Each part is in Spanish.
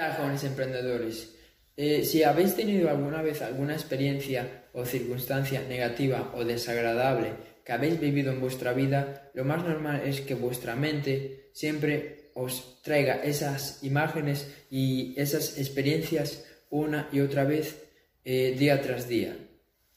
Hola jóvenes emprendedores. Eh, si habéis tenido alguna vez alguna experiencia o circunstancia negativa o desagradable que habéis vivido en vuestra vida, lo más normal es que vuestra mente siempre os traiga esas imágenes y esas experiencias una y otra vez eh, día tras día.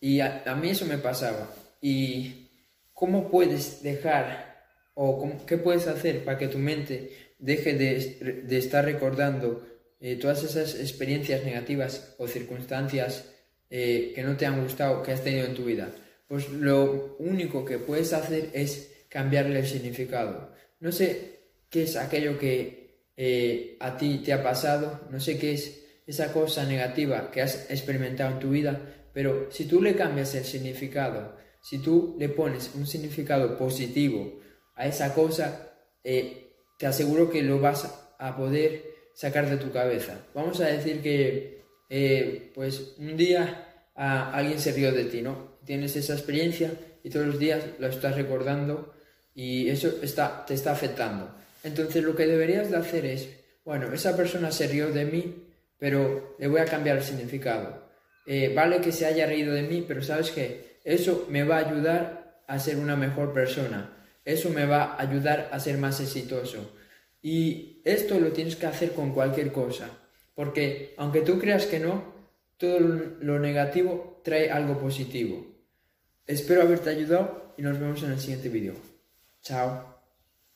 Y a, mí eso me pasaba. ¿Y cómo puedes dejar o qué puedes hacer para que tu mente deje de estar recordando eh, todas esas experiencias negativas o circunstancias eh, que no te han gustado, que has tenido en tu vida, pues lo único que puedes hacer es cambiarle el significado. No sé qué es aquello que eh, a ti te ha pasado, no sé qué es esa cosa negativa que has experimentado en tu vida, pero si tú le cambias el significado, si tú le pones un significado positivo a esa cosa, te aseguro que lo vas a poder sacar de tu cabeza. Vamos a decir que, eh, pues, un día alguien se rió de ti, ¿no? Tienes esa experiencia y todos los días lo estás recordando y eso está, te está afectando. Entonces lo que deberías de hacer es, bueno, esa persona se rió de mí, pero le voy a cambiar el significado. Eh, vale que se haya reído de mí, pero sabes que eso me va a ayudar a ser una mejor persona. Eso me va a ayudar a ser más exitoso. Y esto lo tienes que hacer con cualquier cosa, porque aunque tú creas que no, todo lo negativo trae algo positivo. Espero haberte ayudado y nos vemos en el siguiente vídeo. Chao.